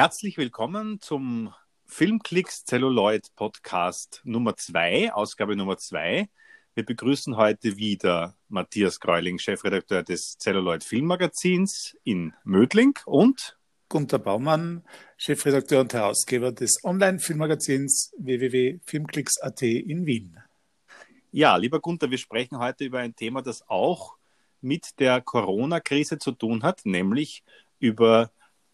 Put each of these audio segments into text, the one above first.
Herzlich willkommen zum Filmklicks Celluloid Podcast Nummer 2, Ausgabe Nummer 2. Wir begrüßen heute wieder Matthias Greuling, Chefredakteur des Celluloid Filmmagazins in Mödling und Gunter Baumann, Chefredakteur und Herausgeber des Online-Filmmagazins www.filmklicks.at in Wien. Ja, lieber Gunter, wir sprechen heute über ein Thema, das auch mit der Corona-Krise zu tun hat, nämlich über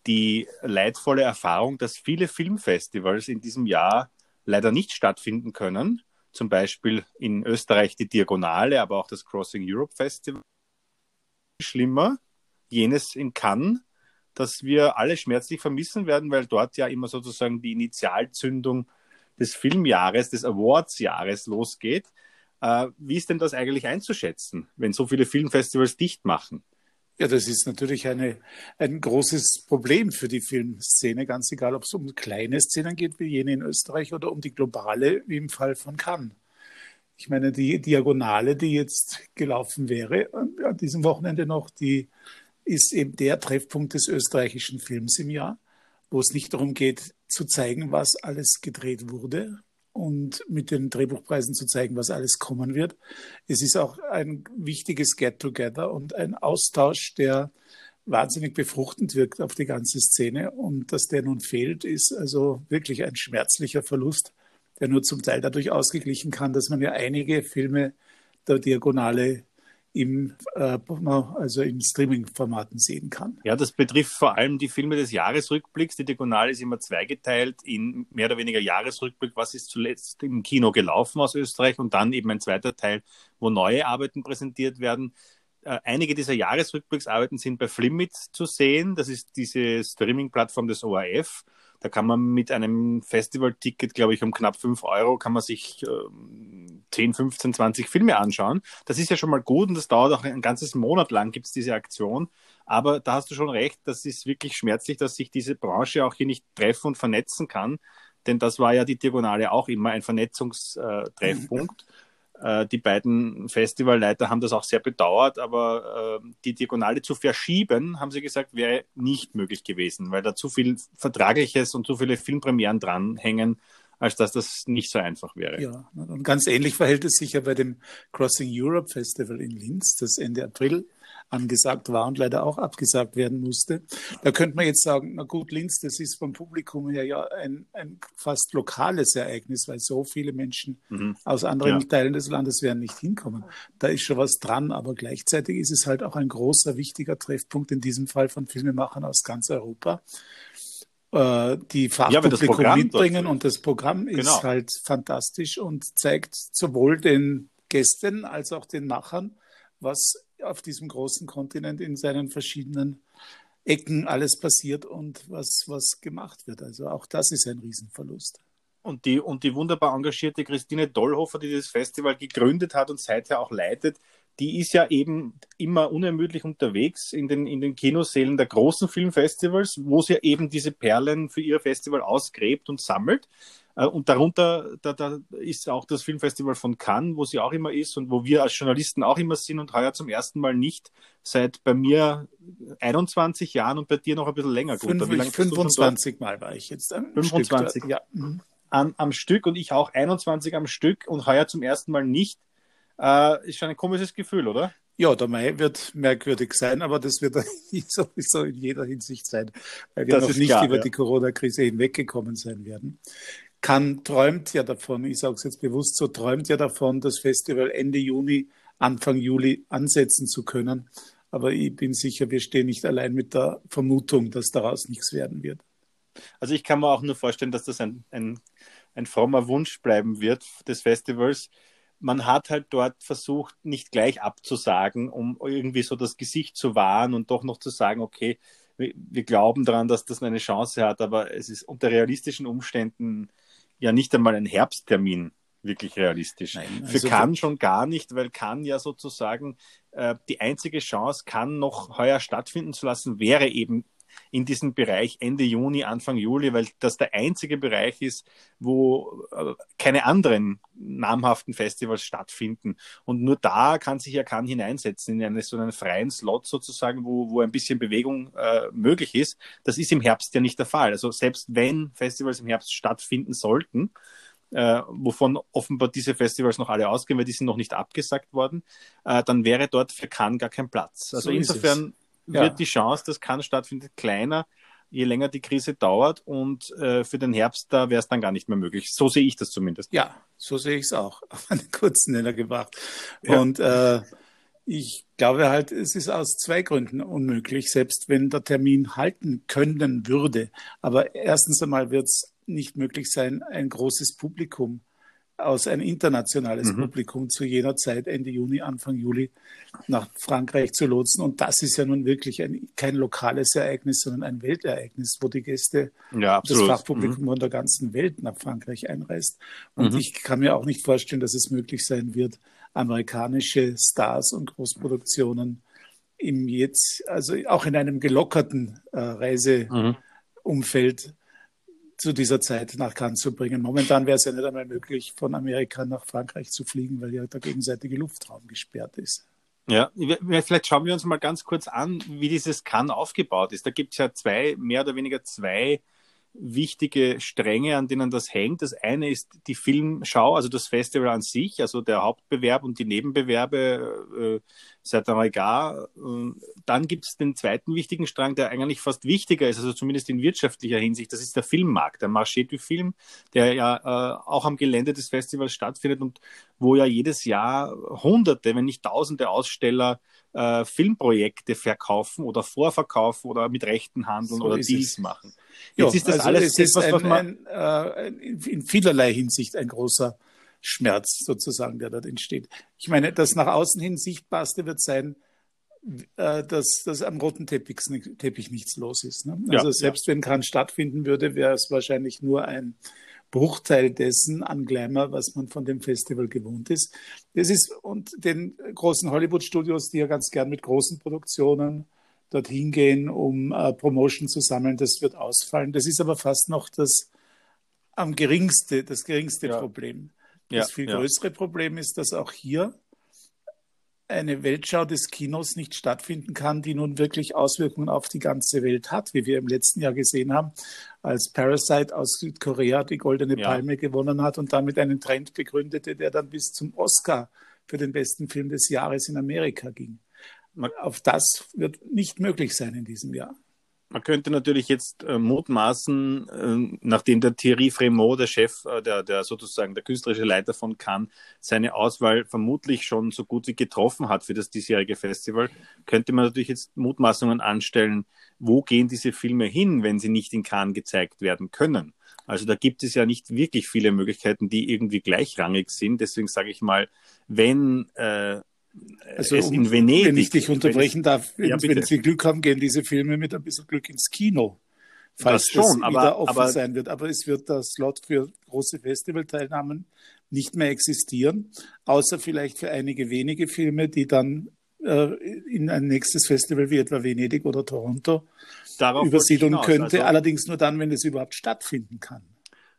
die leidvolle Erfahrung, dass viele Filmfestivals in diesem Jahr leider nicht stattfinden können. Zum Beispiel in Österreich die Diagonale, aber auch das Crossing Europe Festival. Schlimmer, jenes in Cannes, das wir alle schmerzlich vermissen werden, weil dort ja immer sozusagen die Initialzündung des Filmjahres, des Awardsjahres losgeht. Äh, wie ist denn das eigentlich einzuschätzen, wenn so viele Filmfestivals dicht machen? Ja, das ist natürlich eine, ein großes Problem für die Filmszene, ganz egal, ob es um kleine Szenen geht, wie jene in Österreich, oder um die globale, wie im Fall von Cannes. Ich meine, die Diagonale, die jetzt gelaufen wäre, an diesem Wochenende noch, die ist eben der Treffpunkt des österreichischen Films im Jahr, wo es nicht darum geht, zu zeigen, was alles gedreht wurde, und mit den Drehbuchpreisen zu zeigen, was alles kommen wird. Es ist auch ein wichtiges Get-Together und ein Austausch, der wahnsinnig befruchtend wirkt auf die ganze Szene. Und dass der nun fehlt, ist also wirklich ein schmerzlicher Verlust, der nur zum Teil dadurch ausgeglichen kann, dass man ja einige Filme der Diagonale im, äh, also in Streaming-Formaten sehen kann. Ja, das betrifft vor allem die Filme des Jahresrückblicks. Die Diagonale ist immer zweigeteilt in mehr oder weniger Jahresrückblick, was ist zuletzt im Kino gelaufen aus Österreich und dann eben ein zweiter Teil, wo neue Arbeiten präsentiert werden. Äh, einige dieser Jahresrückblicksarbeiten sind bei Flimit zu sehen. Das ist diese Streaming-Plattform des ORF. Da kann man mit einem Festival-Ticket, glaube ich, um knapp 5 Euro, kann man sich äh, 10, 15, 20 Filme anschauen. Das ist ja schon mal gut und das dauert auch ein ganzes Monat lang, gibt es diese Aktion. Aber da hast du schon recht, das ist wirklich schmerzlich, dass sich diese Branche auch hier nicht treffen und vernetzen kann. Denn das war ja die Diagonale auch immer ein Vernetzungstreffpunkt. Äh, die beiden Festivalleiter haben das auch sehr bedauert, aber äh, die Diagonale zu verschieben, haben sie gesagt, wäre nicht möglich gewesen, weil da zu viel Vertragliches und zu viele Filmpremieren dranhängen, als dass das nicht so einfach wäre. Ja, und ganz ähnlich verhält es sich ja bei dem Crossing Europe Festival in Linz, das Ende April angesagt war und leider auch abgesagt werden musste. Da könnte man jetzt sagen, na gut, Linz, das ist vom Publikum her ja ein, ein fast lokales Ereignis, weil so viele Menschen mhm. aus anderen ja. Teilen des Landes werden nicht hinkommen. Da ist schon was dran, aber gleichzeitig ist es halt auch ein großer, wichtiger Treffpunkt in diesem Fall von Filmemachern aus ganz Europa äh, die Fachpublikum ja, mitbringen und das Programm ist genau. halt fantastisch und zeigt sowohl den Gästen als auch den Machern, was auf diesem großen Kontinent in seinen verschiedenen Ecken alles passiert und was, was gemacht wird. Also auch das ist ein Riesenverlust. Und die, und die wunderbar engagierte Christine Dollhofer, die das Festival gegründet hat und seither auch leitet, die ist ja eben immer unermüdlich unterwegs in den, in den Kinosälen der großen Filmfestivals, wo sie eben diese Perlen für ihr Festival ausgräbt und sammelt. Äh, und darunter da, da ist auch das Filmfestival von Cannes, wo sie auch immer ist und wo wir als Journalisten auch immer sind und heuer zum ersten Mal nicht seit bei mir 21 Jahren und bei dir noch ein bisschen länger. Gut, 25 Mal war ich jetzt. Am 25 Stück, ja. Am, am Stück und ich auch 21 am Stück und heuer zum ersten Mal nicht. Äh, ist schon ein komisches Gefühl, oder? Ja, der Mai wird merkwürdig sein, aber das wird sowieso in jeder Hinsicht sein, weil wir das noch nicht klar, über ja. die Corona-Krise hinweggekommen sein werden. Kann träumt ja davon, ich sage es jetzt bewusst so, träumt ja davon, das Festival Ende Juni, Anfang Juli ansetzen zu können. Aber ich bin sicher, wir stehen nicht allein mit der Vermutung, dass daraus nichts werden wird. Also ich kann mir auch nur vorstellen, dass das ein, ein, ein frommer Wunsch bleiben wird des Festivals. Man hat halt dort versucht, nicht gleich abzusagen, um irgendwie so das Gesicht zu wahren und doch noch zu sagen, okay, wir, wir glauben daran, dass das eine Chance hat, aber es ist unter realistischen Umständen ja nicht einmal ein Herbsttermin wirklich realistisch. Nein, also Für Cannes schon gar nicht, weil Cannes ja sozusagen äh, die einzige Chance, Cannes noch heuer stattfinden zu lassen, wäre eben in diesem Bereich Ende Juni, Anfang Juli, weil das der einzige Bereich ist, wo äh, keine anderen namhaften Festivals stattfinden. Und nur da kann sich ja Cannes hineinsetzen, in einen, so einen freien Slot sozusagen, wo, wo ein bisschen Bewegung äh, möglich ist. Das ist im Herbst ja nicht der Fall. Also selbst wenn Festivals im Herbst stattfinden sollten, äh, wovon offenbar diese Festivals noch alle ausgehen, weil die sind noch nicht abgesagt worden, äh, dann wäre dort für Cannes gar kein Platz. Also so insofern ja. wird die Chance, dass Cannes stattfindet, kleiner, je länger die Krise dauert und äh, für den Herbst, da wäre es dann gar nicht mehr möglich. So sehe ich das zumindest. Ja, so sehe ich es auch. Auf einen kurzen Nenner gebracht. Ja. Und äh, ich glaube halt, es ist aus zwei Gründen unmöglich, selbst wenn der Termin halten können würde. Aber erstens einmal wird es nicht möglich sein, ein großes Publikum aus ein internationales mhm. Publikum zu jener Zeit, Ende Juni, Anfang Juli, nach Frankreich zu lotsen. Und das ist ja nun wirklich ein, kein lokales Ereignis, sondern ein Weltereignis, wo die Gäste, ja, das Fachpublikum mhm. von der ganzen Welt nach Frankreich einreist. Und mhm. ich kann mir auch nicht vorstellen, dass es möglich sein wird, amerikanische Stars und Großproduktionen im jetzt, also auch in einem gelockerten äh, Reiseumfeld zu dieser Zeit nach Cannes zu bringen. Momentan wäre es ja nicht einmal möglich, von Amerika nach Frankreich zu fliegen, weil ja der gegenseitige Luftraum gesperrt ist. Ja, vielleicht schauen wir uns mal ganz kurz an, wie dieses Cannes aufgebaut ist. Da gibt es ja zwei, mehr oder weniger zwei wichtige Stränge, an denen das hängt. Das eine ist die Filmschau, also das Festival an sich, also der Hauptbewerb und die Nebenbewerbe, äh, seit einmal gar. Dann gibt es den zweiten wichtigen Strang, der eigentlich fast wichtiger ist, also zumindest in wirtschaftlicher Hinsicht. Das ist der Filmmarkt, der Marché du Film, der ja äh, auch am Gelände des Festivals stattfindet und wo ja jedes Jahr Hunderte, wenn nicht Tausende Aussteller äh, Filmprojekte verkaufen oder vorverkaufen oder mit Rechten handeln so oder Deals machen. Jetzt jo, ist das also alles etwas, ein, was man äh, in vielerlei Hinsicht ein großer Schmerz sozusagen, der dort entsteht. Ich meine, das nach außen hin sichtbarste wird sein, äh, dass, dass am roten Teppich, Teppich nichts los ist. Ne? Also ja, selbst ja. wenn kein stattfinden würde, wäre es wahrscheinlich nur ein Bruchteil dessen an Glamour, was man von dem Festival gewohnt ist. Das ist und den großen Hollywood-Studios, die ja ganz gern mit großen Produktionen dorthin gehen, um äh, Promotion zu sammeln, das wird ausfallen. Das ist aber fast noch das am geringste, das geringste ja. Problem. Das ja, viel größere Problem ist, dass auch hier eine Weltschau des Kinos nicht stattfinden kann, die nun wirklich Auswirkungen auf die ganze Welt hat, wie wir im letzten Jahr gesehen haben, als Parasite aus Südkorea die Goldene ja. Palme gewonnen hat und damit einen Trend begründete, der dann bis zum Oscar für den besten Film des Jahres in Amerika ging. Auf das wird nicht möglich sein in diesem Jahr. Man könnte natürlich jetzt äh, mutmaßen, äh, nachdem der Thierry Fremont, der Chef, äh, der, der sozusagen der künstlerische Leiter von Cannes, seine Auswahl vermutlich schon so gut wie getroffen hat für das diesjährige Festival, könnte man natürlich jetzt Mutmaßungen anstellen, wo gehen diese Filme hin, wenn sie nicht in Cannes gezeigt werden können. Also da gibt es ja nicht wirklich viele Möglichkeiten, die irgendwie gleichrangig sind. Deswegen sage ich mal, wenn äh, also um, in Venedig. Wenn ich dich unterbrechen darf, wenn, ja, wenn Sie Glück haben, gehen diese Filme mit ein bisschen Glück ins Kino. Falls das schon, das wieder aber, offen aber, sein wird. Aber es wird das Slot für große Festivalteilnahmen nicht mehr existieren, außer vielleicht für einige wenige Filme, die dann äh, in ein nächstes Festival wie etwa Venedig oder Toronto übersiedeln könnte. Also, allerdings nur dann, wenn es überhaupt stattfinden kann.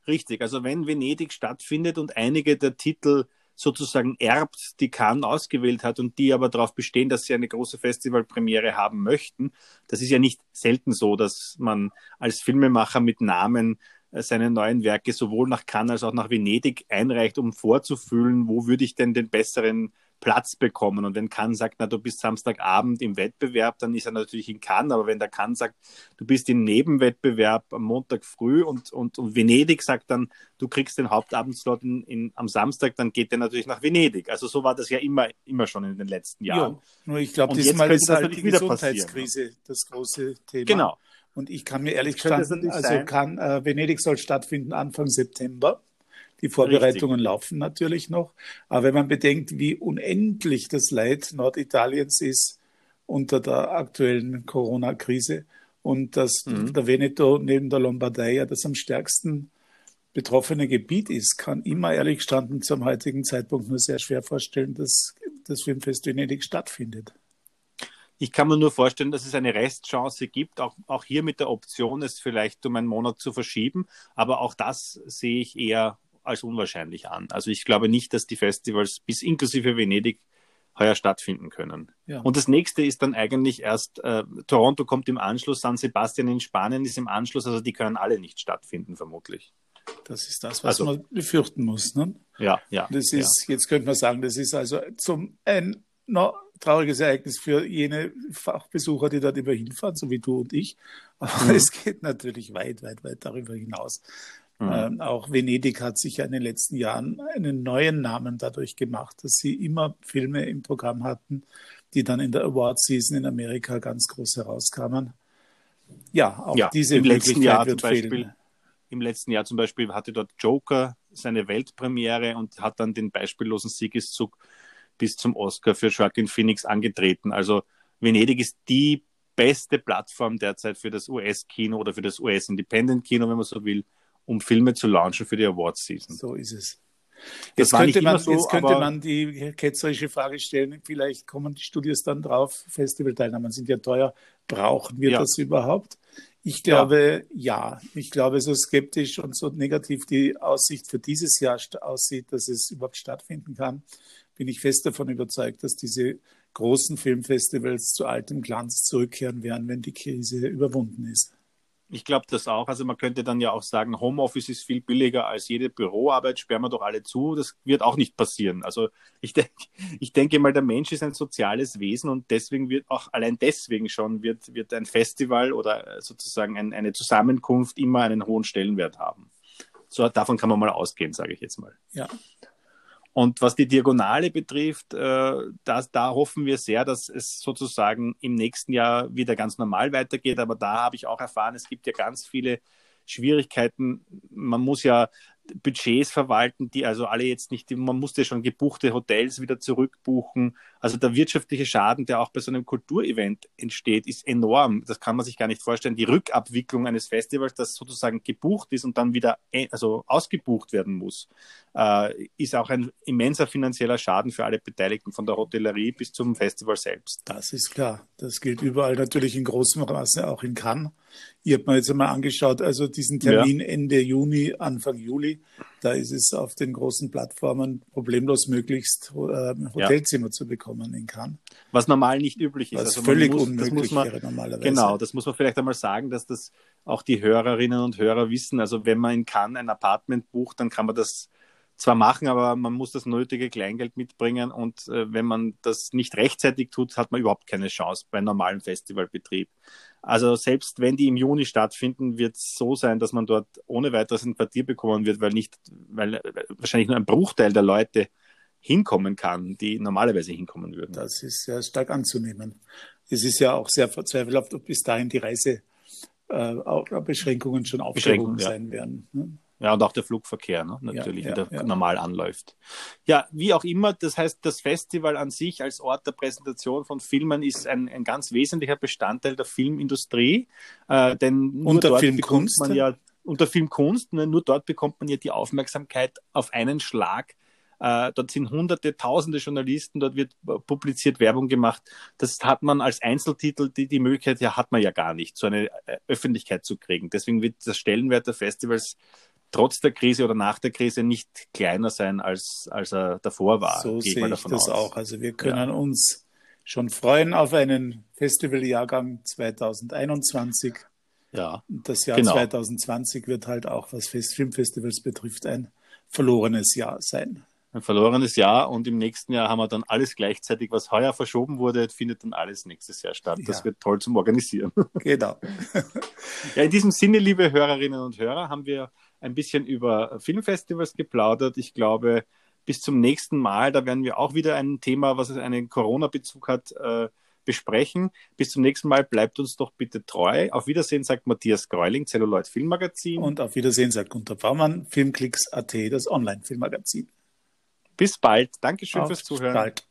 Richtig, also wenn Venedig stattfindet und einige der Titel sozusagen erbt, die Cannes ausgewählt hat und die aber darauf bestehen, dass sie eine große Festivalpremiere haben möchten. Das ist ja nicht selten so, dass man als Filmemacher mit Namen äh, seine neuen Werke sowohl nach Cannes als auch nach Venedig einreicht, um vorzufühlen, wo würde ich denn den besseren Platz bekommen. Und wenn Cannes sagt, na, du bist Samstagabend im Wettbewerb, dann ist er natürlich in Cannes. Aber wenn der Cannes sagt, du bist im Nebenwettbewerb am Montag früh und, und, und Venedig sagt dann, du kriegst den Hauptabendslot in, in, am Samstag, dann geht der natürlich nach Venedig. Also so war das ja immer, immer schon in den letzten Jahren. Ja, nur ich glaube, diesmal ist halt die Gesundheitskrise das große Thema. Genau. Und ich kann mir ehrlich gesagt, also kann, äh, Venedig soll stattfinden Anfang September. Die Vorbereitungen Richtig. laufen natürlich noch. Aber wenn man bedenkt, wie unendlich das Leid Norditaliens ist unter der aktuellen Corona-Krise und dass mhm. der Veneto neben der Lombardei ja das am stärksten betroffene Gebiet ist, kann immer ehrlich gestanden zum heutigen Zeitpunkt nur sehr schwer vorstellen, dass das Filmfest Venedig stattfindet. Ich kann mir nur vorstellen, dass es eine Restchance gibt, auch, auch hier mit der Option, es vielleicht um einen Monat zu verschieben. Aber auch das sehe ich eher als unwahrscheinlich an. Also ich glaube nicht, dass die Festivals bis inklusive Venedig heuer stattfinden können. Ja. Und das nächste ist dann eigentlich erst, äh, Toronto kommt im Anschluss, San Sebastian in Spanien ist im Anschluss, also die können alle nicht stattfinden, vermutlich. Das ist das, was also, man befürchten muss. Ne? Ja, ja. Das ist, ja. jetzt könnte man sagen, das ist also zum ein no, trauriges Ereignis für jene Fachbesucher, die dort immer hinfahren, so wie du und ich. Aber mhm. es geht natürlich weit, weit, weit darüber hinaus. Mhm. Ähm, auch Venedig hat sich ja in den letzten Jahren einen neuen Namen dadurch gemacht, dass sie immer Filme im Programm hatten, die dann in der Award Season in Amerika ganz groß herauskamen. Ja, auch ja, diese im letzten Jahr zum Beispiel, fehlen. Im letzten Jahr zum Beispiel hatte dort Joker seine Weltpremiere und hat dann den beispiellosen Siegeszug bis zum Oscar für Joaquin Phoenix angetreten. Also Venedig ist die beste Plattform derzeit für das US-Kino oder für das US-Independent-Kino, wenn man so will, um Filme zu launchen für die Awards Season. So ist es. Jetzt könnte, man, so, jetzt könnte man die ketzerische Frage stellen, vielleicht kommen die Studios dann drauf, Festivalteilnahmen sind ja teuer, brauchen wir ja. das überhaupt? Ich glaube, ja. ja. Ich glaube, so skeptisch und so negativ die Aussicht für dieses Jahr aussieht, dass es überhaupt stattfinden kann, bin ich fest davon überzeugt, dass diese großen Filmfestivals zu altem Glanz zurückkehren werden, wenn die Krise überwunden ist. Ich glaube das auch. Also man könnte dann ja auch sagen, Homeoffice ist viel billiger als jede Büroarbeit, sperren wir doch alle zu. Das wird auch nicht passieren. Also ich denke, ich denke mal, der Mensch ist ein soziales Wesen und deswegen wird auch allein deswegen schon wird, wird ein Festival oder sozusagen ein, eine Zusammenkunft immer einen hohen Stellenwert haben. So davon kann man mal ausgehen, sage ich jetzt mal. Ja. Und was die Diagonale betrifft, äh, das, da hoffen wir sehr, dass es sozusagen im nächsten Jahr wieder ganz normal weitergeht. Aber da habe ich auch erfahren, es gibt ja ganz viele Schwierigkeiten. Man muss ja Budgets verwalten, die also alle jetzt nicht, man musste schon gebuchte Hotels wieder zurückbuchen. Also der wirtschaftliche Schaden, der auch bei so einem Kulturevent entsteht, ist enorm. Das kann man sich gar nicht vorstellen. Die Rückabwicklung eines Festivals, das sozusagen gebucht ist und dann wieder äh, also ausgebucht werden muss, äh, ist auch ein immenser finanzieller Schaden für alle Beteiligten, von der Hotellerie bis zum Festival selbst. Das ist klar. Das gilt überall natürlich in großem Maße, auch in Cannes. Ich habe mir jetzt einmal angeschaut, also diesen Termin ja. Ende Juni, Anfang Juli, da ist es auf den großen Plattformen problemlos möglichst äh, Hotelzimmer ja. zu bekommen in Cannes. Was normal nicht üblich ist. Was also völlig muss, unmöglich man, wäre normalerweise. Genau, das muss man vielleicht einmal sagen, dass das auch die Hörerinnen und Hörer wissen. Also wenn man in Cannes ein Apartment bucht, dann kann man das zwar machen, aber man muss das nötige Kleingeld mitbringen und äh, wenn man das nicht rechtzeitig tut, hat man überhaupt keine Chance bei normalem Festivalbetrieb. Also selbst wenn die im Juni stattfinden, wird es so sein, dass man dort ohne weiteres ein Quartier bekommen wird, weil nicht, weil wahrscheinlich nur ein Bruchteil der Leute hinkommen kann, die normalerweise hinkommen würden. Das ist sehr stark anzunehmen. Es ist ja auch sehr zweifelhaft, ob bis dahin die Reisebeschränkungen äh, schon aufgehoben ja. sein werden. Ja, und auch der Flugverkehr ne? natürlich ja, ja, wieder ja. normal anläuft. Ja, wie auch immer, das heißt, das Festival an sich als Ort der Präsentation von Filmen ist ein, ein ganz wesentlicher Bestandteil der Filmindustrie. Äh, denn nur und der dort Filmkunst. bekommt man ja, und der Filmkunst, ne, nur dort bekommt man ja die Aufmerksamkeit auf einen Schlag. Äh, dort sind hunderte, tausende Journalisten, dort wird publiziert, Werbung gemacht. Das hat man als Einzeltitel, die, die Möglichkeit ja hat man ja gar nicht, so eine äh, Öffentlichkeit zu kriegen. Deswegen wird der Stellenwert der Festivals trotz der Krise oder nach der Krise nicht kleiner sein, als, als er davor war. So sehe ich das aus. auch. Also wir können ja. uns schon freuen auf einen Festivaljahrgang 2021. Ja. Das Jahr genau. 2020 wird halt auch, was Filmfestivals betrifft, ein verlorenes Jahr sein. Ein verlorenes Jahr und im nächsten Jahr haben wir dann alles gleichzeitig, was heuer verschoben wurde, findet dann alles nächstes Jahr statt. Das ja. wird toll zum Organisieren. Genau. ja, in diesem Sinne, liebe Hörerinnen und Hörer, haben wir ein bisschen über Filmfestivals geplaudert. Ich glaube, bis zum nächsten Mal, da werden wir auch wieder ein Thema, was einen Corona-Bezug hat, äh, besprechen. Bis zum nächsten Mal, bleibt uns doch bitte treu. Auf Wiedersehen sagt Matthias Greuling, Celluloid Filmmagazin. Und auf Wiedersehen sagt Gunter Baumann, Filmklicks.at, das Online-Filmmagazin. Bis bald. Dankeschön auf fürs Zuhören. Bald.